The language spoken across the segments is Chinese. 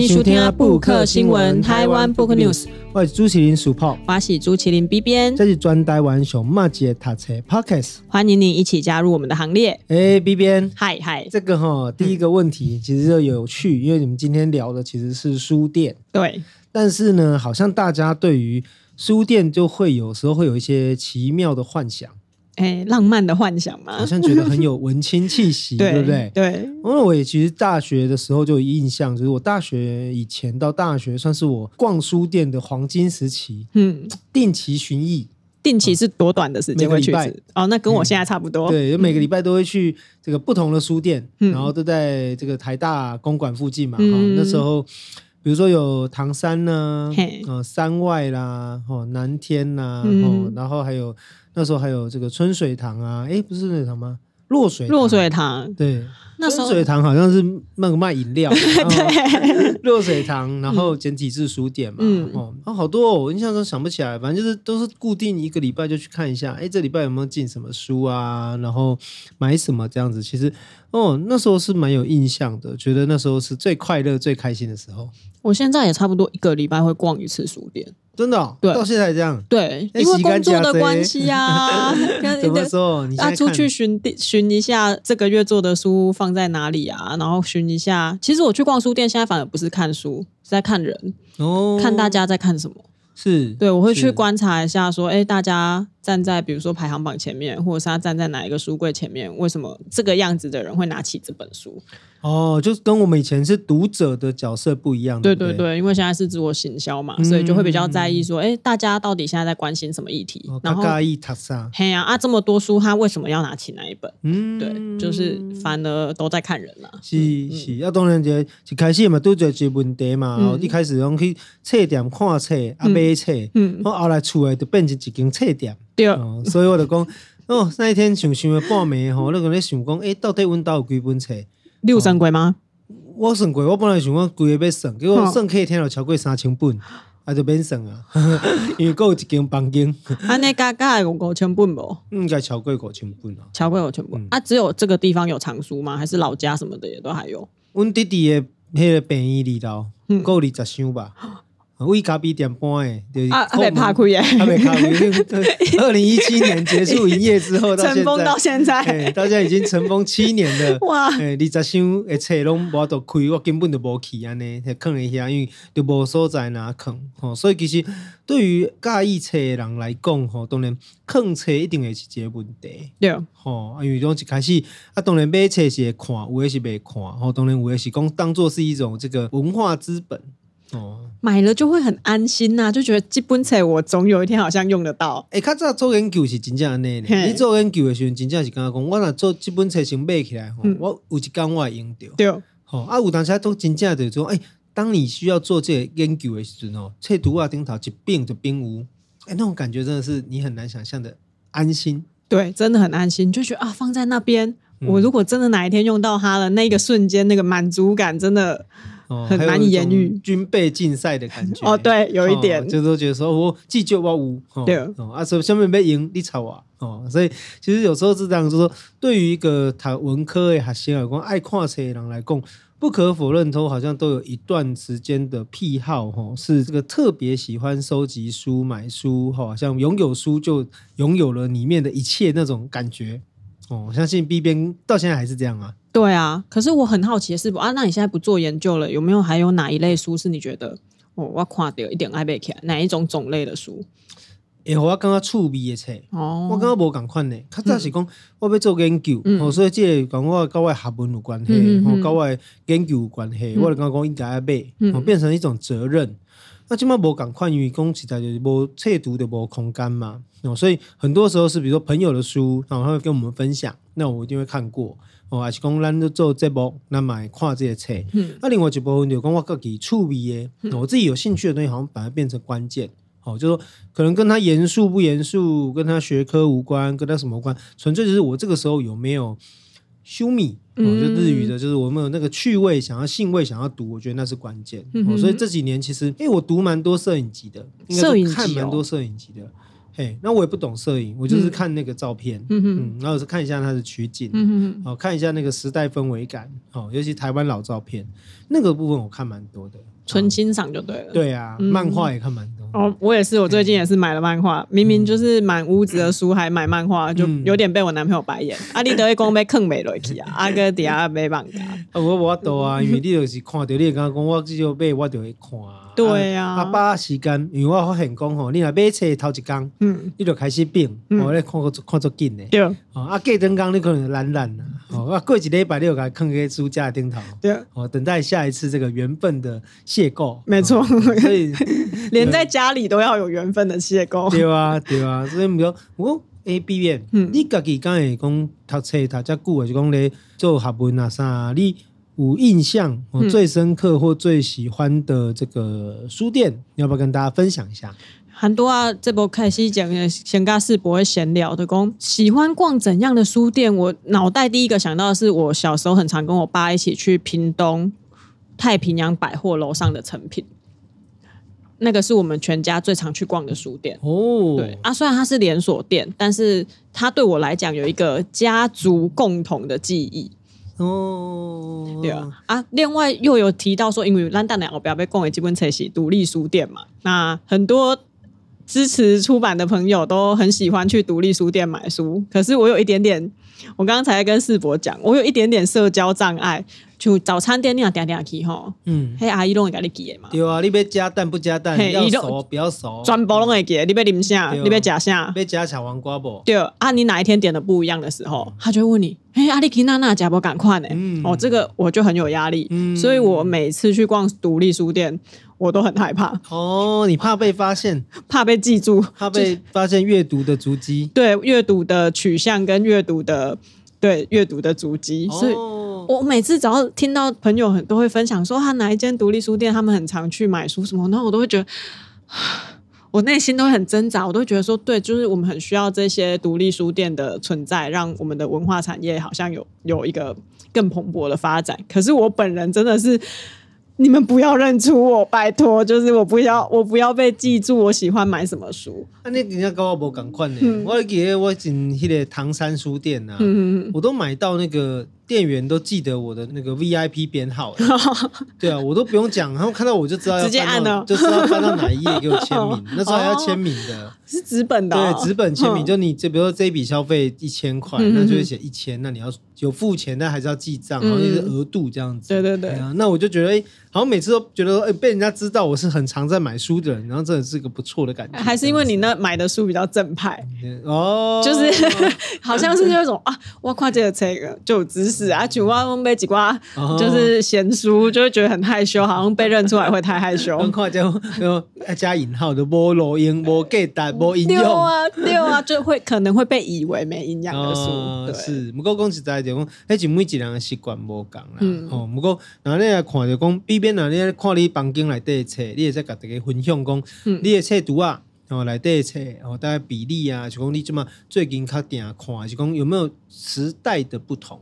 迎收听布克新闻台湾 Book News，我是朱麒麟鼠炮，我是朱麒麟 B 边，这是专台湾熊骂街塔车 Pockets，欢迎你一起加入我们的行列。哎，B 边，嗨嗨，这个哈第一个问题其实就有趣，因为你们今天聊的其实是书店，对，但是呢，好像大家对于书店就会有时候会有一些奇妙的幻想。哎，浪漫的幻想嘛，好像觉得很有文青气息，对，不对？对，因为我也其实大学的时候就有印象，就是我大学以前到大学算是我逛书店的黄金时期。嗯，定期巡艺，定期是多短的时间会去？哦，那跟我现在差不多。嗯、对，每个礼拜都会去这个不同的书店，嗯、然后都在这个台大公馆附近嘛。嗯、那时候，比如说有唐山呢，呃，山外啦，哦，南天呐，哦，然后还有。那时候还有这个春水堂啊，哎，不是那堂吗？落水落水堂，对，那春水堂好像是那个卖饮料，对，热水堂，然后简体字书店嘛，嗯、哦，好多哦，我印象中想不起来，反正就是都是固定一个礼拜就去看一下，哎，这礼拜有没有进什么书啊？然后买什么这样子，其实哦，那时候是蛮有印象的，觉得那时候是最快乐、最开心的时候。我现在也差不多一个礼拜会逛一次书店。真的、哦，对，到现在这样，对，因为工作的关系啊。怎么说？你啊，出去寻寻一下这个月做的书放在哪里啊？然后寻一下，其实我去逛书店，现在反而不是看书，是在看人哦，看大家在看什么。是，对，我会去观察一下，说，哎，大家站在比如说排行榜前面，或者是他站在哪一个书柜前面，为什么这个样子的人会拿起这本书？哦，就是跟我们以前是读者的角色不一样。对对对，因为现在是自我行销嘛，所以就会比较在意说，哎，大家到底现在在关心什么议题？然后，嘿呀啊，这么多书，他为什么要拿起那一本？嗯，对，就是反而都在看人了。是是，要当然就一开始嘛，都在解问题嘛。一开始用去册店看册啊买册，嗯，我后来出来就变成一间册店。对，所以我就讲，哦，那一天想想了半暝吼，那个咧想讲，哎，到底阮兜有几本册？你有算过吗？我算过，我本来想讲规个要算，结果算客厅就超过三千本，啊就免算啊，因为有一间房间。安尼加加有五千本不？应该超过五千本啊，超过五千本。啊，只有这个地方有藏书吗？还是老家什么的也都还有？阮弟弟的迄个病院里头，够二十箱吧。为咖啡店搬诶，就是还没拍开耶，还没开。二零一七年结束营业之后，尘封到现在，大家已经尘封七年了。哇！诶，二十箱诶，册拢无得开，我根本就无去安尼，囥一下，因为就无所在哪囥。吼，所以其实对于介意册的人来讲，吼，当然囥册一定会是一个问题。对，吼，因为从一开始啊，当然买册是会看，有的是袂看，吼，当然有的是讲当做是一种这个文化资本。哦，买了就会很安心呐、啊，就觉得这本册我总有一天好像用得到。哎、欸，较早做研究是真正安尼，嘿你做研究的时候，真正是刚刚讲，我若做这本册先买起来，嗯、我有一天我会用到。对，好啊，有当时都真正的说，哎、欸，当你需要做这个研究的时候，册读啊顶头一并就并无，哎、欸，那种感觉真的是你很难想象的安心。对，真的很安心，就觉得啊，放在那边，嗯、我如果真的哪一天用到它了，那个瞬间那个满足感真的。很 难以言喻，军备竞赛的感觉。哦，对，有一点，哦、就是觉得说，我既就我无，哦、对，哦，啊，说下面没赢，你吵啊，哦，所以其实有时候是这样，就是说，对于一个谈文科的学生来讲，爱看册的人来讲，不可否认，都好像都有一段时间的癖好，哈，是这个特别喜欢收集书、买书，哈，像拥有书就拥有了里面的一切那种感觉。哦，我相信 B 编到现在还是这样啊。对啊，可是我很好奇的是，啊，那你现在不做研究了，有没有还有哪一类书是你觉得哦，我看到一点爱来，哪一种种类的书？哎、欸，我刚刚趣味的册，哦，我刚刚无共款呢。较早是讲我要做研究，嗯、哦，所以这个跟我跟我学问有关系，嗯、哼哦，跟我研究有关系，嗯、我就刚刚讲应该要买，变成一种责任。那今麦无共款，因为讲实在就是无册读的无空间嘛，哦，所以很多时候是比如说朋友的书，然后他会跟我们分享，那我一定会看过。哦，还是讲咱都做节目，那买看这些册。嗯，那另外一部分就讲我自己趣味的，嗯、我自己有兴趣的东西，好像反而变成关键。哦，就说可能跟他严肃不严肃，跟他学科无关，跟他什么关，纯粹就是我这个时候有没有修米，哦，就日语的，就是我们有那个趣味，想要兴味，想要读，我觉得那是关键。嗯、哦，所以这几年其实，哎，我读蛮多摄影集的，应该看蛮多摄影集的。嘿，那我也不懂摄影，我就是看那个照片，嗯嗯，然后是看一下它的取景，嗯嗯，好，看一下那个时代氛围感，哦，尤其台湾老照片那个部分我看蛮多的，纯欣赏就对了。对啊，漫画也看蛮多。哦，我也是，我最近也是买了漫画，明明就是满屋子的书，还买漫画，就有点被我男朋友白眼。阿，你都会讲被坑没落去啊？阿哥底下没办法。啊，我我多啊，因为你就是看到你刚刚讲我只有买，我就会看。对啊，啊，把时间，因为我发现讲吼，你若买车头一工，嗯，你就开始变，我咧看个看足紧的，对，啊，过两工你可能懒懒啦，哦，啊，过一礼拜你又给放个书架顶头，对，哦，等待下一次这个缘分的邂逅，没错，所以 连在家里都要有缘分的邂逅，对啊，对啊，所以唔讲，我 A B 面，你家己刚会讲读册读遮久，还是讲咧做学问啊啥，你？有印象，我最深刻或最喜欢的这个书店，嗯、要不要跟大家分享一下？很多啊，这波开始讲先跟世博会闲聊的，讲喜欢逛怎样的书店？我脑袋第一个想到的是，我小时候很常跟我爸一起去屏东太平洋百货楼上的成品，那个是我们全家最常去逛的书店哦。对啊，虽然它是连锁店，但是它对我来讲有一个家族共同的记忆。哦，对啊，啊，另外又有提到说，因为兰丹两个不要被供的基本册是独立书店嘛，那很多支持出版的朋友都很喜欢去独立书店买书，可是我有一点点，我刚才跟世博讲，我有一点点社交障碍。就早餐店你要点点去吼，嗯，嘿阿姨拢会给你记的嘛。对啊，你要加蛋不加蛋，要熟不要熟，全部拢会记。你要啉啥？你要吃啥？要加小黄瓜不？对啊，你哪一天点的不一样的时候，他就会问你，嘿，阿丽去娜娜加不赶快呢？哦，这个我就很有压力，所以我每次去逛独立书店，我都很害怕。哦，你怕被发现，怕被记住，怕被发现阅读的足迹。对，阅读的取向跟阅读的对阅读的足迹，所以。我每次只要听到朋友很都会分享说他哪一间独立书店，他们很常去买书什么，然后我都会觉得，我内心都会很挣扎，我都会觉得说，对，就是我们很需要这些独立书店的存在，让我们的文化产业好像有有一个更蓬勃的发展。可是我本人真的是。你们不要认出我，拜托，就是我不要，我不要被记住。我喜欢买什么书？啊，你人家跟我无同款呢。嗯、我记得我进迄个唐山书店呐、啊，嗯、我都买到那个店员都记得我的那个 VIP 编号。对啊，我都不用讲，他们看到我就知道要，直接按了，就知道翻到哪一页给我签名。那时候还要签名的，哦、是纸本的、哦，对，纸本签名。就你这，比如说这一笔消费一千块，嗯、那就会写一千，那你要有付钱，但还是要记账，然后就是额度这样子。对对对，对啊，那我就觉得哎。好像每次都觉得，哎，被人家知道我是很常在买书的人，然后真的是个不错的感觉。还是因为你那买的书比较正派哦，就是 好像是那种啊，我看这个这个就有知识啊，就我买几瓜就是闲书，就会觉得很害羞，好像被认出来会太害羞。看就就加引号的，无路用，无价值，无营养。对啊，对啊，就会可能会被以为没营养的书。对是，不过讲实在的，讲迄是每一个人的习惯无同啦。哦，不过若你来看着讲边若，你看你房间内底的册，你也在甲大家分享讲，嗯、你的册读啊，哦，内底的册，哦，大概比例啊，就讲你这么最近较定看，就讲有没有时代的不同？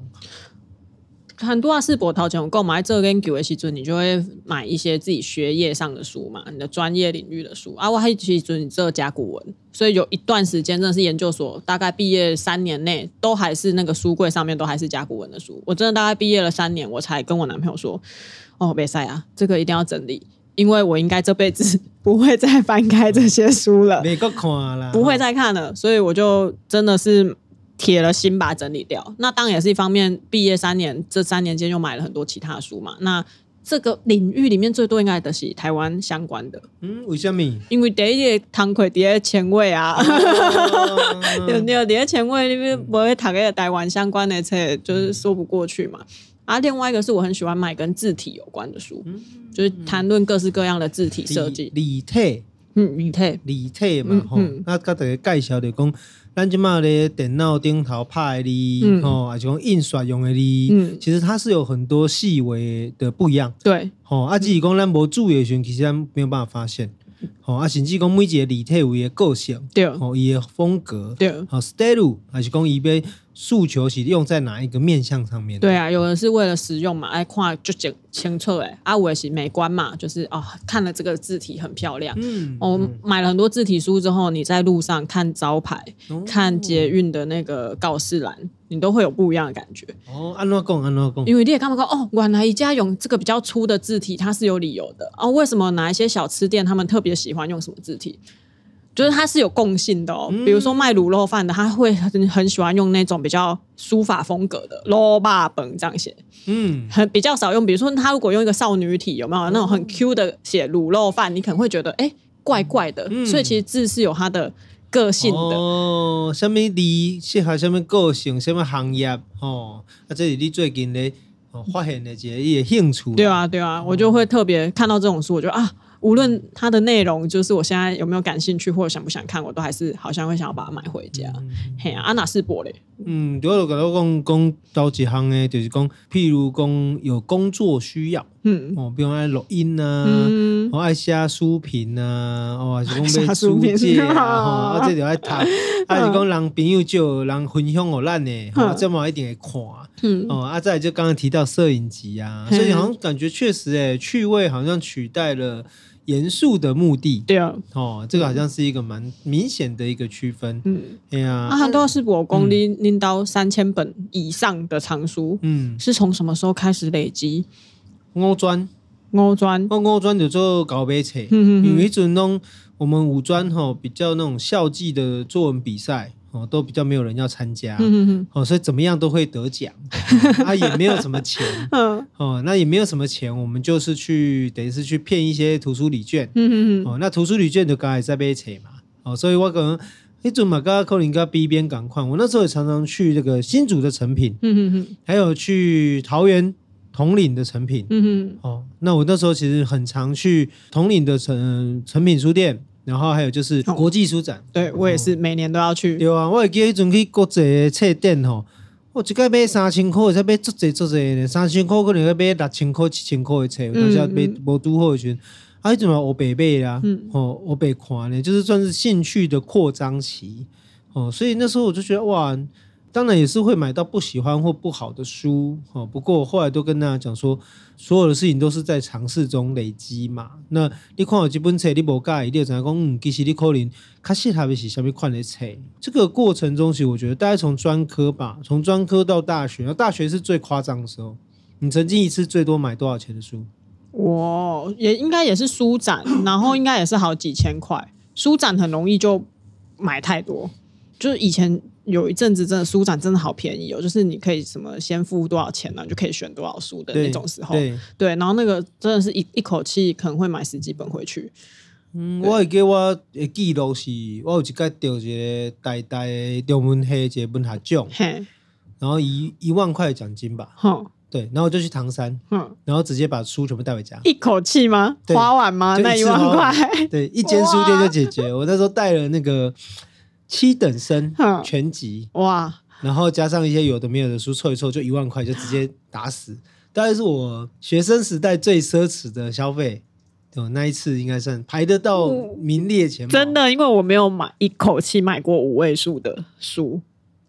很多啊，世博头前购买这跟旧的时阵，你就会买一些自己学业上的书嘛，你的专业领域的书啊。我还其实你这甲骨文，所以有一段时间真的是研究所，大概毕业三年内都还是那个书柜上面都还是甲骨文的书。我真的大概毕业了三年，我才跟我男朋友说。哦，别塞啊！这个一定要整理，因为我应该这辈子不会再翻开这些书了，没个看了，不会再看了，所以我就真的是铁了心把它整理掉。那当然也是一方面，毕业三年，这三年间又买了很多其他书嘛。那这个领域里面最多应该都是台湾相关的。嗯，为什么？因为第一个堂会第二前卫啊，对 对，第二前卫里面不会谈个台湾相关的册，就是说不过去嘛。啊，另外一个是我很喜欢买跟字体有关的书，嗯、就是谈论各式各样的字体设计。李体，嗯，立体，立体嘛，吼、嗯。那甲大家介绍着讲，咱即马咧电脑顶头拍的字，吼、嗯，还是讲印刷用的字，嗯、其实它是有很多细微的不一样。对，吼，啊，只是讲咱无注意的时阵，其实咱没有办法发现。吼，啊，甚至讲每一个立体有伊个个性，对，吼，伊个风格，对，好，style，还是讲伊要。诉求是用在哪一个面向上面？对啊，有人是为了实用嘛，爱看就简清楚哎，啊，我也是美观嘛，就是哦，看了这个字体很漂亮。嗯，我、哦、买了很多字体书之后，你在路上看招牌、哦、看捷运的那个告示栏，你都会有不一样的感觉。哦，安诺贡？安诺贡？因为你也看不到哦，原来一家用这个比较粗的字体，它是有理由的哦。为什么哪一些小吃店他们特别喜欢用什么字体？就是它是有共性的哦，比如说卖卤肉饭的，他会很很喜欢用那种比较书法风格的“卤肉本”这样写，嗯，很比较少用。比如说他如果用一个少女体，有没有那种很 Q 的写卤肉饭，你可能会觉得哎、欸、怪怪的。所以其实字是有它的个性的哦。什么字适合什么个性，什么行业哦？啊，这是你最近的哦发现的一个一个兴趣。对啊，对啊，我就会特别看到这种书，我就啊。无论它的内容，就是我现在有没有感兴趣或者想不想看，我都还是好像会想要把它买回家。嗯、嘿啊，安娜士博嘞，嗯，我就跟他讲讲到几行呢，就是讲，譬如讲有工作需要，嗯，哦，比如爱录音啊，嗯、我，爱写书评啊，哦，还是讲买书籍啊，哦，啊，这就爱读，还是讲人朋友就人分享给咱的，哦，这么一定会看，嗯，哦，啊，再来就刚刚提到摄影集啊，所以好像感觉确实，哎，趣味好像取代了。严肃的目的，对啊，哦，这个好像是一个蛮明显的一个区分，嗯，哎呀，啊，很多是我功拎拎到三千本以上的藏书，嗯，是从什么时候开始累积？五专，五专，我五专就做高碑册，嗯嗯，因为准弄我们五专吼比较那种校际的作文比赛。哦，都比较没有人要参加，嗯、哼哼哦，所以怎么样都会得奖，他、哦、也没有什么钱，哦，那也没有什么钱，我们就是去等于是去骗一些图书礼券，嗯、哼哼哦，那图书礼券就刚才在被扯嘛，哦，所以我可能一准嘛，刚刚扣你个 B 边赶快，我那时候也常常去这个新竹的成品，嗯、哼哼还有去桃园统领的成品，嗯、哼哦，那我那时候其实很常去统领的成成品书店。然后还有就是国际书展，哦、对我也是每年都要去。对啊，我会记得阵去国际册店吼，我一个买三千块，才买足济足济的，三千块可能要买六千块、七千块的册，而且买无拄好的时阵，啊，迄阵嘛我白买啦，哦，我白看呢，就是算是兴趣的扩张期，哦，所以那时候我就觉得哇。当然也是会买到不喜欢或不好的书，不过我后来都跟大家讲说，所有的事情都是在尝试中累积嘛。那你看有几本册，你无介意，你就知道讲，嗯，其实你可能较适合的是什么款的册。这个过程中，其实我觉得大概从专科吧，从专科到大学，然后大学是最夸张的时候。你曾经一次最多买多少钱的书？我也应该也是书展，然后应该也是好几千块。书展很容易就买太多，就是以前。有一阵子真的书展真的好便宜哦，就是你可以什么先付多少钱呢，就可以选多少书的那种时候。对，对，然后那个真的是一一口气可能会买十几本回去。嗯，我会给我的记录是，我有一个得一个台大的中文系一个文学奖，嘿，然后一一万块奖金吧。哼，对，然后我就去唐山，嗯，然后直接把书全部带回家。一口气吗？花完吗？那一万块？对，一间书店就解决。我那时候带了那个。七等生全集哇，然后加上一些有的没有的书凑一凑，就一万块就直接打死，大概是我学生时代最奢侈的消费。哦，那一次应该算排得到名列前茅。真的，因为我没有买一口气买过五位数的书，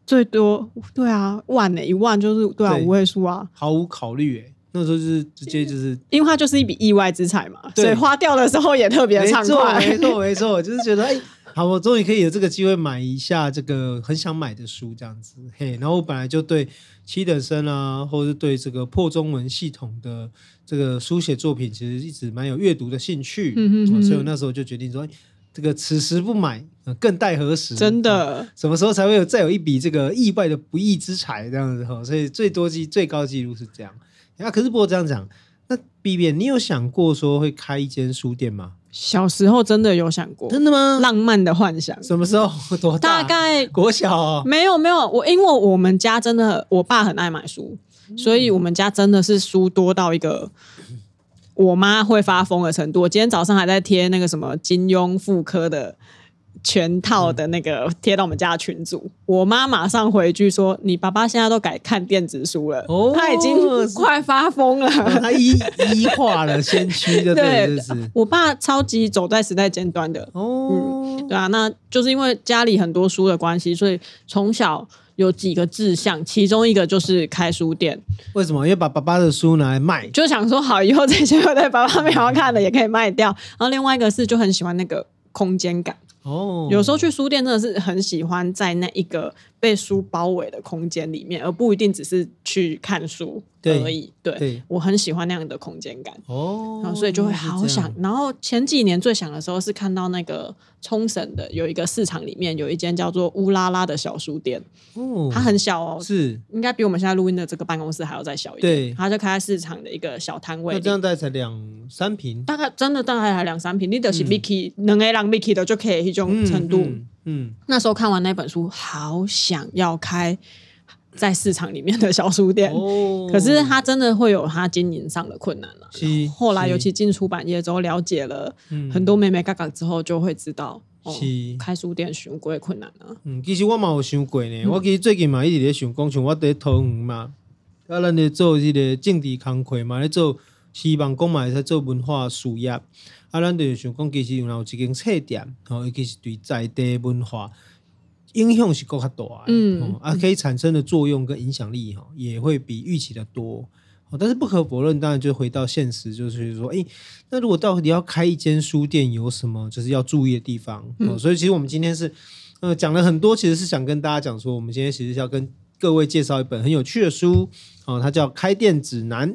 最多对啊万呢、欸，一万就是对啊对五位数啊，毫无考虑哎、欸，那时候就是直接就是，因为它就是一笔意外之财嘛，所以花掉的时候也特别畅快。没错没错没错，就是觉得哎。好，我终于可以有这个机会买一下这个很想买的书，这样子嘿。然后我本来就对七等生啊，或者是对这个破中文系统的这个书写作品，其实一直蛮有阅读的兴趣。嗯嗯，所以我那时候就决定说，这个此时不买，更待何时？真的，什么时候才会有再有一笔这个意外的不义之财？这样子哈，所以最多记最高纪录是这样。啊，可是不过这样讲，那 B B，，你有想过说会开一间书店吗？小时候真的有想过，真的吗？浪漫的幻想，什么时候？多大？大概国小哦？没有没有，我因为我们家真的，我爸很爱买书，所以我们家真的是书多到一个我妈会发疯的程度。我今天早上还在贴那个什么金庸妇科的全套的那个贴到我们家的群组，我妈马上回句说：“你爸爸现在都改看电子书了，哦、他已经快发疯了，哦、他一一化了先驱的，对，就是我爸超级走在时代尖端的哦、嗯，对啊，那就是因为家里很多书的关系，所以从小有几个志向，其中一个就是开书店。为什么？因为把爸爸的书拿来卖，就想说好以后这些我在爸爸没有看的也可以卖掉。然后另外一个是就很喜欢那个空间感。有时候去书店真的是很喜欢在那一个被书包围的空间里面，而不一定只是去看书而已。对，对对，我很喜欢那样的空间感。哦，然后所以就会好想。然后前几年最想的时候是看到那个冲绳的有一个市场里面有一间叫做乌拉拉的小书店。哦，它很小哦，是应该比我们现在录音的这个办公室还要再小一点。对，它就开在市场的一个小摊位。那这样大概才两三坪，大概真的大概还两三坪。你得是 Mickey 两个人 Mickey 的就可以一种程度。嗯，嗯嗯，那时候看完那本书，好想要开在市场里面的小书店，哦、可是他真的会有他经营上的困难了。是后来尤其进出版业之后，了解了很多妹妹嘎嘎之后，就会知道，是、哦、开书店寻贵困难了。嗯，其实我嘛有想过呢，嗯、我其实最近嘛一直在想，讲像我在桃园嘛，啊，咱咧做这个政治工作嘛，咧做希望讲嘛在做文化事业。啊，咱就是想讲，其实有一间册店，吼，尤其是对在地文化影响是够较大的，嗯，啊，可以产生的作用跟影响力，哈，也会比预期的多。但是不可否认，当然就回到现实，就是说，诶、欸，那如果到底要开一间书店，有什么就是要注意的地方？嗯，所以其实我们今天是，呃，讲了很多，其实是想跟大家讲说，我们今天其实是要跟各位介绍一本很有趣的书，哦，它叫《开店指南》，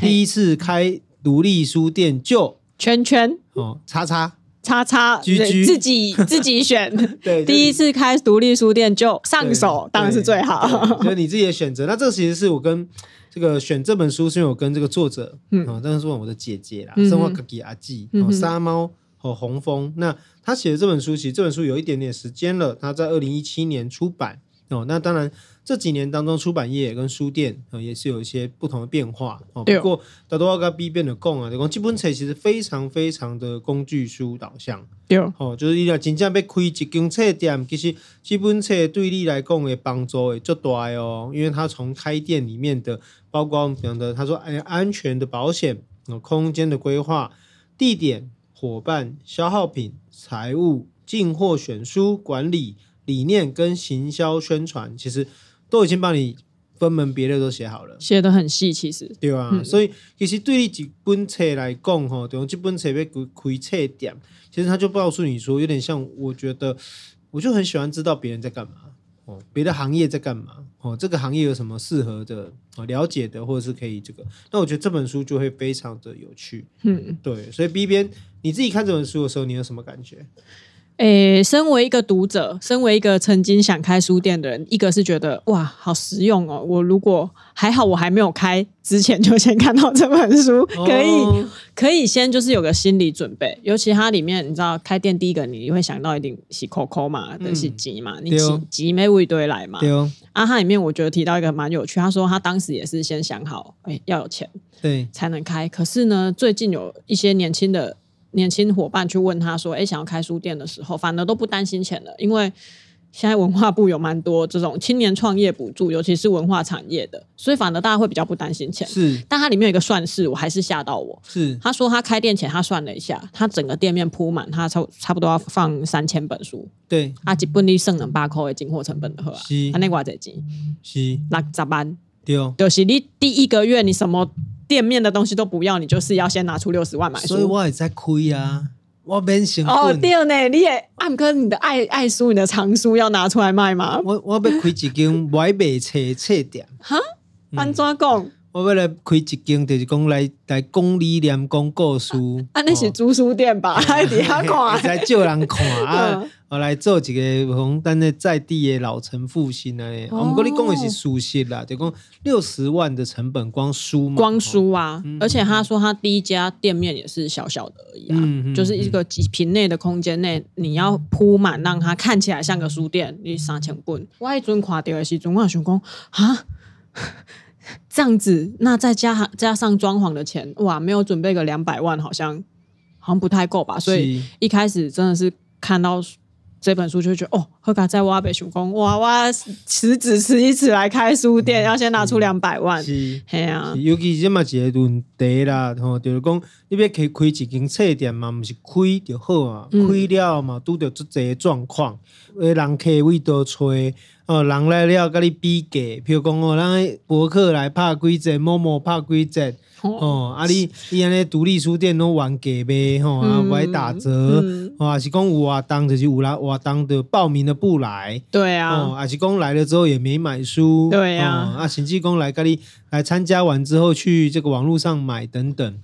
第一次开独立书店就。圈圈哦，叉叉叉叉，自己 自己选。对，第一次开独立书店就上手，当然是最好。所以你自己的选择。那这其实是我跟这个选这本书，是因为我跟这个作者，嗯，啊，当然是我的姐姐啦，生活可给阿季，哦，沙猫和红枫。那他写的这本书，其实这本书有一点点时间了，他在二零一七年出版。哦，那当然。这几年当中，出版业跟书店啊也是有一些不同的变化哦。不过，大多要跟 B 变的共啊，就讲这本册其实非常非常的工具书导向。对哦，就是你要真正要开一间册店，其实基本册对你来讲的帮助会最大哦。因为它从开店里面的，包括我们讲的，他说哎，安全的保险、空间的规划、地点、伙伴、消耗品、财务、进货、选书、管理理念跟行销宣传，其实。都已经帮你分门别类都写好了，写的很细，其实。对啊，嗯、所以其实对于几本册来讲，哈，对，这本册被开开册点，其实他就告诉你说，有点像，我觉得我就很喜欢知道别人在干嘛，哦，别的行业在干嘛，哦，这个行业有什么适合的，哦，了解的，或者是可以这个，那我觉得这本书就会非常的有趣，嗯，对，所以 B 边你自己看这本书的时候，你有什么感觉？诶，身为一个读者，身为一个曾经想开书店的人，一个是觉得哇，好实用哦。我如果还好，我还没有开之前就先看到这本书，可以、哦、可以先就是有个心理准备。尤其它里面，你知道开店第一个你会想到一定洗 COCO 嘛，都、嗯、是钱嘛，你钱钱没有一堆来嘛。对哦。啊，它里面我觉得提到一个蛮有趣，他说他当时也是先想好，诶，要有钱对才能开。可是呢，最近有一些年轻的。年轻伙伴去问他说：“哎，想要开书店的时候，反而都不担心钱了，因为现在文化部有蛮多这种青年创业补助，尤其是文化产业的，所以反而大家会比较不担心钱。是，但它里面有一个算式，我还是吓到我。是，他说他开店前他算了一下，他整个店面铺满，他差差不多要放三千本书。对，啊，基本你剩两百块的进货成本的话，是，他那多少钱？是六十万。对哦，就是你第一个月你什么？”店面的东西都不要，你就是要先拿出六十万买书。所以我也在亏啊，我变成本。哦，对呢，你也按哥，你的爱爱书，你的藏书要拿出来卖吗？我我要开一间买卖册册店。哈？安怎讲？我要来开一间，就是讲来来讲理念、讲故事。啊，那是租书店吧？还底下看，在叫人看啊。我来做几个红单的在地的老城复兴啊！我们跟你讲的是书系啦，就讲六十万的成本光书嘛，光书啊！而且他说他第一家店面也是小小的而已啊，就是一个几平内的空间内，你要铺满，让它看起来像个书店，你三千本。我一阵看到的时候，我想讲啊，这样子，那再加加上装潢的钱，哇，没有准备个两百万，好像好像不太够吧？所以一开始真的是看到。这本书就会觉得哦，何卡在挖北熊工哇哇，辞职辞一辞来开书店，嗯、要先拿出两百万。是，系啊，尤其这么一个问题啦，吼，就是讲你要开开一间册店嘛，不是开就好啊，嗯、开了嘛，拄到这个状况，诶，人客位多吹，哦，人来了跟你比价，比如讲哦，咱博客来拍几折，某某拍几折。哦，啊你，你安尼独立书店拢原价卖，吼、嗯，啊不爱打折，嗯、哦，还是讲有活动就是有来活动的报名的不来，对啊，哦，还是讲来了之后也没买书，对啊，哦、啊，甚至讲来咖喱来参加完之后去这个网络上买等等。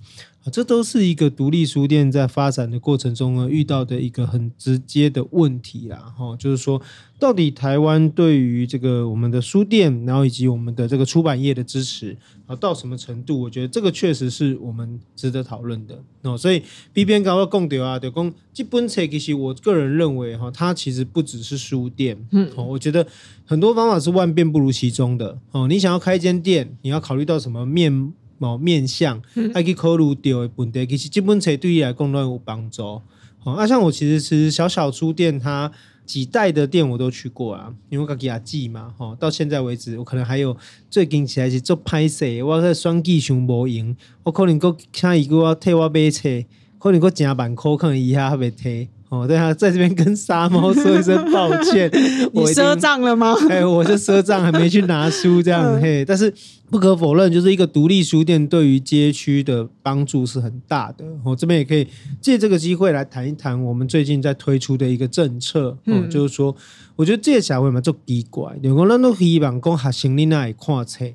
这都是一个独立书店在发展的过程中呢遇到的一个很直接的问题啦，哈，就是说，到底台湾对于这个我们的书店，然后以及我们的这个出版业的支持啊，到什么程度？我觉得这个确实是我们值得讨论的哦。所以 B 边刚刚讲到啊，就讲基本册其实我个人认为哈，它其实不只是书店，嗯，我觉得很多方法是万变不如其中的哦。你想要开一间店，你要考虑到什么面？某面向，还可以考虑到的问题，其实这本册对你来讲都有帮助。哦，啊，像我其实其实小小书店，它几代的店我都去过啊，因为我给他记嘛，吼，到现在为止，我可能还有最近起来是做拍摄，我在双季熊无赢，我可能够下一个替我买册，可能够加万块，可能伊下还没退。哦，对啊，在这边跟沙猫说一声抱歉，你赊账了吗？哎，我是赊账，还没去拿书这样嘿。但是不可否认，就是一个独立书店对于街区的帮助是很大的。我这边也可以借这个机会来谈一谈我们最近在推出的一个政策。嗯，就是说，我觉得这个社会嘛就奇怪，因为咱都希望讲学生囡仔看册，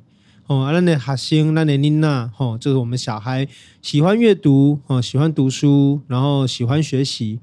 哦，咱的学生，咱的囡仔，吼，就是我们小孩喜欢阅读，哦，喜欢读书，然后喜欢学习。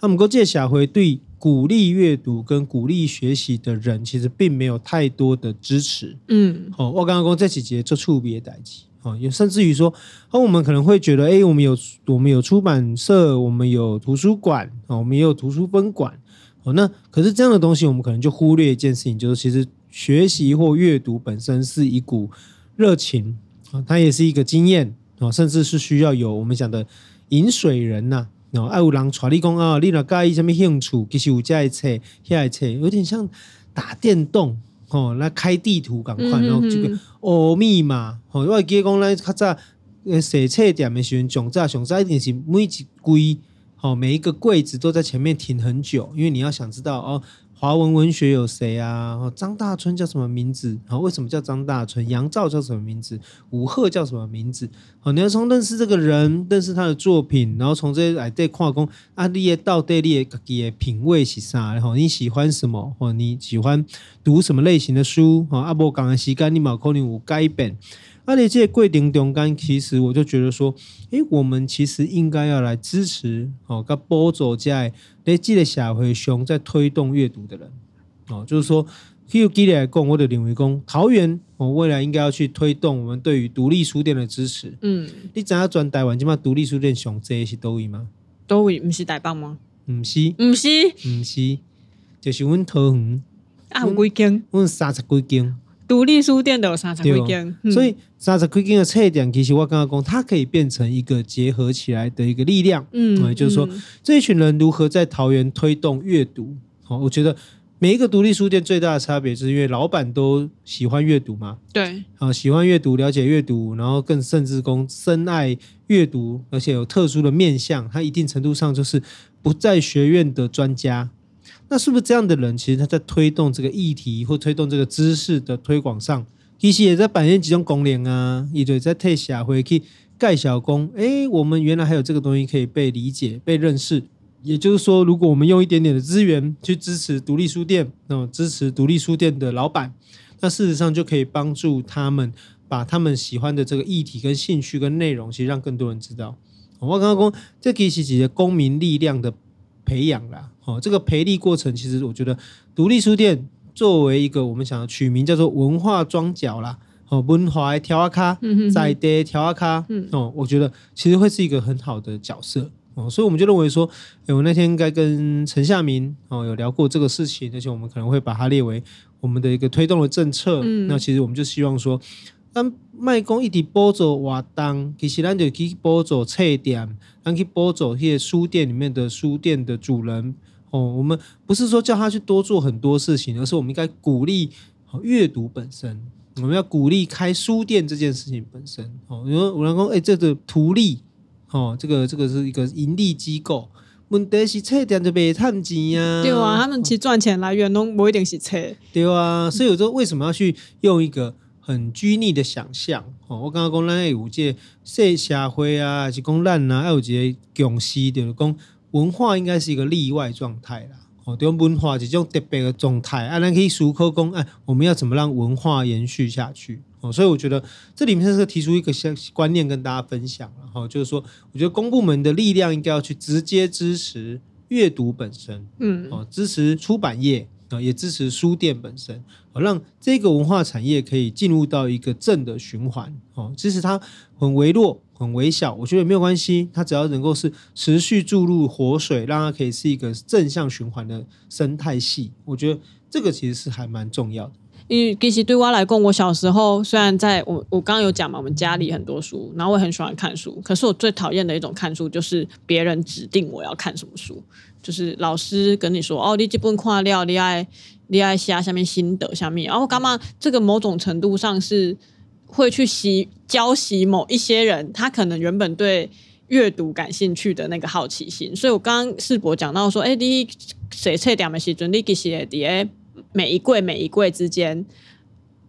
那么，过这社会对鼓励阅读跟鼓励学习的人，其实并没有太多的支持。嗯，哦，我刚刚讲这几节做触别代际，哦，也甚至于说，哦，我们可能会觉得，哎，我们有我们有出版社，我们有图书馆，哦，我们也有图书分馆，哦，那可是这样的东西，我们可能就忽略一件事情，就是其实学习或阅读本身是一股热情，啊，它也是一个经验，啊，甚至是需要有我们讲的引水人呐。哦，爱有人传你讲啊，你若介意什么兴趣？其实有这一册，下一册有点像打电动哦，来开地图赶快，然后这个哦密码哦，我记得讲咱较早呃写册店的时候，上早上早一定是每一柜哦，每一个柜子都在前面停很久，因为你要想知道哦。华文文学有谁啊？张大春叫什么名字？然后为什么叫张大春？杨照叫什么名字？武赫叫什么名字？好，你要从认识这个人，认识他的作品，然后从这些来对跨工啊，你也到底你的品味是啥？然后你喜欢什么？或你喜欢读什么类型的书？啊，阿伯讲的时间你冇可能有改变。而且这过程中间，其实我就觉得说，诶，我们其实应该要来支持哦，跟帮助在在这个社会上在推动阅读的人哦，就是说，举例来讲，我的领为工桃园，我未来应该要去推动我们对于独立书店的支持。嗯，你知影全台湾今嘛独立书店上这是多位吗？多位不是台北吗？不是，不是，不是，就是阮桃园啊，有几间？阮三十几间。独立书店都有三十几间，所以三十几间的册店，其实我刚刚讲，它可以变成一个结合起来的一个力量。嗯，也就是说，嗯、这一群人如何在桃园推动阅读？好，我觉得每一个独立书店最大的差别，是因为老板都喜欢阅读嘛。对，啊，喜欢阅读，了解阅读，然后更甚至公深爱阅读，而且有特殊的面向，他一定程度上就是不在学院的专家。那是不是这样的人，其实他在推动这个议题或推动这个知识的推广上，其实也在扮演几种功能啊，也就在退下回去盖小工。哎，我们原来还有这个东西可以被理解、被认识。也就是说，如果我们用一点点的资源去支持独立书店，那么支持独立书店的老板，那事实上就可以帮助他们把他们喜欢的这个议题、跟兴趣、跟内容，其实让更多人知道。我刚刚讲，这其实是一个公民力量的培养啦。哦，这个培力过程，其实我觉得独立书店作为一个我们想要取名叫做文化庄脚啦，哦，文化的条卡，在地条卡，哦，我觉得其实会是一个很好的角色哦，所以我们就认为说，我那天应该跟陈夏明哦有聊过这个事情，而且我们可能会把它列为我们的一个推动的政策。嗯、那其实我们就希望说，当卖公一直补助活动，其实咱就去补助册店，咱去补助那些书店里面的书店的主人。哦，我们不是说叫他去多做很多事情，而是我们应该鼓励阅读本身。我们要鼓励开书店这件事情本身。哦，因为有人说，哎，这个图利，哦，这个这个是一个盈利机构。问题是册店就别赚钱啊。对啊，他们其实赚钱来源拢不一定是册。对啊，所以有说为什么要去用一个很拘泥的想象？哦，我刚刚讲咱有这社社会啊，还是讲咱啊，还有一个共识，就是讲文化应该是一个例外状态啦。哦，对，文化是一种特别的状态啊，咱可以思考讲，哎，我们要怎么让文化延续下去？哦，所以我觉得这里面是提出一个相观念跟大家分享，然后就是说，我觉得公部门的力量应该要去直接支持阅读本身，嗯，哦，支持出版业啊，也支持书店本身，哦，让这个文化产业可以进入到一个正的循环，哦，即使它很微弱。很微小，我觉得没有关系。它只要能够是持续注入活水，让它可以是一个正向循环的生态系，我觉得这个其实是还蛮重要的。因为其实对我来讲，我小时候虽然在我我刚刚有讲嘛，我们家里很多书，然后我很喜欢看书。可是我最讨厌的一种看书，就是别人指定我要看什么书，就是老师跟你说哦，你这本看了，你爱你爱写下面心得下面，然后干嘛？这个某种程度上是。会去习教习某一些人，他可能原本对阅读感兴趣的那个好奇心。所以我刚刚世博讲到说，哎，你谁册点的时阵，你其实会在每一柜每一柜之间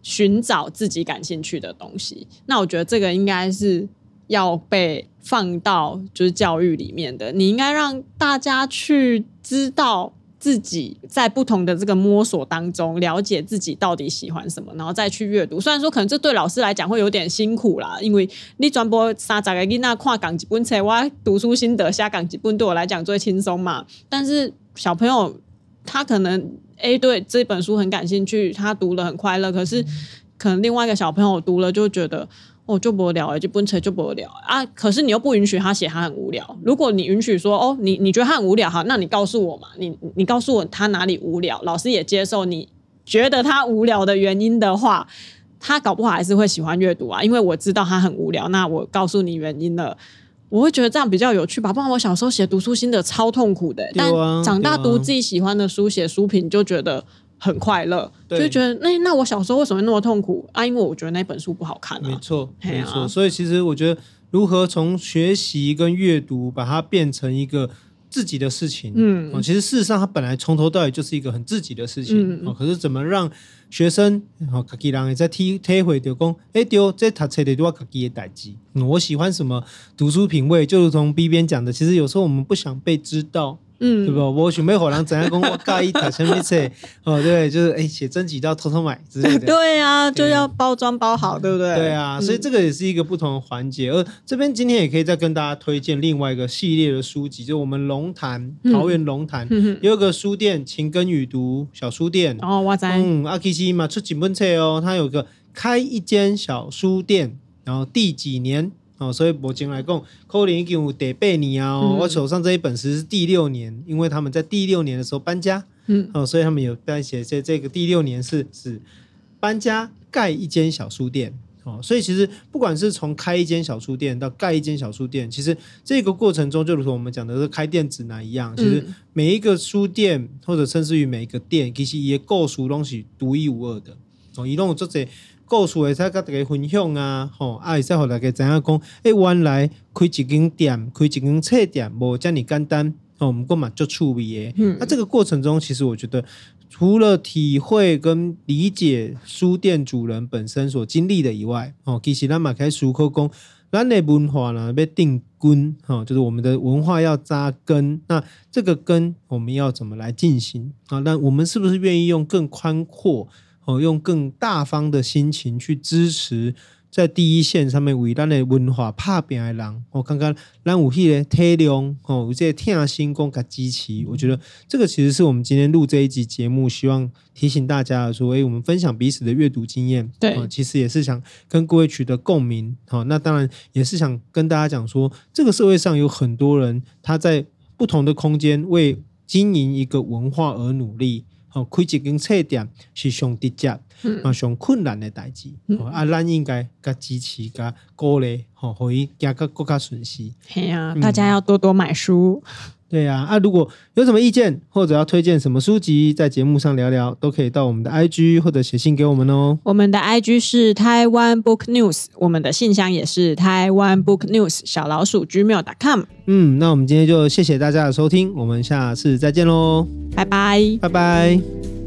寻找自己感兴趣的东西。那我觉得这个应该是要被放到就是教育里面的，你应该让大家去知道。自己在不同的这个摸索当中，了解自己到底喜欢什么，然后再去阅读。虽然说可能这对老师来讲会有点辛苦啦，因为你转播三十个囡仔看讲几本册，我读书心得下讲几本，对我来讲最轻松嘛。但是小朋友他可能 A 对这本书很感兴趣，他读了很快乐，可是可能另外一个小朋友读了就觉得。哦，就无聊，就不扯就不聊啊！可是你又不允许他写，他很无聊。如果你允许说，哦，你你觉得他很无聊，哈，那你告诉我嘛，你你告诉我他哪里无聊，老师也接受你觉得他无聊的原因的话，他搞不好还是会喜欢阅读啊。因为我知道他很无聊，那我告诉你原因了，我会觉得这样比较有趣吧。不然我小时候写读书心得超痛苦的，啊，但长大读自己喜欢的书，写书评就觉得。很快乐，就觉得那那我小时候为什么那么痛苦啊？因为我觉得那本书不好看啊。没错，没错。所以其实我觉得，如何从学习跟阅读把它变成一个自己的事情，嗯，其实事实上它本来从头到尾就是一个很自己的事情，嗯，可是怎么让学生哦，自己人也在体体会到讲，哎，丢，这读册的都要自己的代志。我喜欢什么读书品味，就如同 B 边讲的，其实有时候我们不想被知道。嗯，对不？我准备好让怎样讲，我介意读什么册哦，对，就是哎，写真集都要偷偷买之类的。对啊，就要包装包好，对不对？对啊，所以这个也是一个不同的环节。而这边今天也可以再跟大家推荐另外一个系列的书籍，就我们龙潭桃园龙潭有一个书店晴耕雨读小书店哦，哇塞，嗯，阿 K 西嘛出几本册哦，他有个开一间小书店，然后第几年？哦，所以目前来讲，可能已经有第八年啊、哦。嗯、我手上这一本是第六年，因为他们在第六年的时候搬家，嗯，哦，所以他们有在写这这个第六年是是搬家盖一间小书店，哦，所以其实不管是从开一间小书店到盖一间小书店，其实这个过程中就如同我们讲的是开店指南一样，其实每一个书店或者甚至于每一个店，其实也构熟东西独一无二的，哦，一共有这些。故事会使跟大家分享啊，吼，啊，会使互大家知影讲，诶，原来开一间店，开一间册店，无遮尔简单，哦，毋过嘛足趣味诶。嗯，那这个过程中，其实我觉得，除了体会跟理解书店主人本身所经历的以外，哦，其实咱嘛开思考讲，咱的文化呢要定根，哈，就是我们的文化要扎根，那这个根我们要怎么来进行啊？那我们是不是愿意用更宽阔？哦，用更大方的心情去支持在第一线上面为咱的文化打拼的人。我看看咱有迄个体谅，哦，有这个贴心共佮支持。我觉得这个其实是我们今天录这一集节目，希望提醒大家说，哎，我们分享彼此的阅读经验。对，其实也是想跟各位取得共鸣。好，那当然也是想跟大家讲说，这个社会上有很多人，他在不同的空间为经营一个文化而努力。哦，开一间册店是上直接、嗯、上困难的代志，嗯、啊，咱应该甲支持、甲鼓励，吼，可以行个更较顺势。系啊，大家要多多买书。对呀，啊，如果有什么意见或者要推荐什么书籍，在节目上聊聊，都可以到我们的 IG 或者写信给我们哦。我们的 IG 是台湾 Book News，我们的信箱也是台湾 Book News 小老鼠 gmail.com。嗯，那我们今天就谢谢大家的收听，我们下次再见喽，拜拜，拜拜。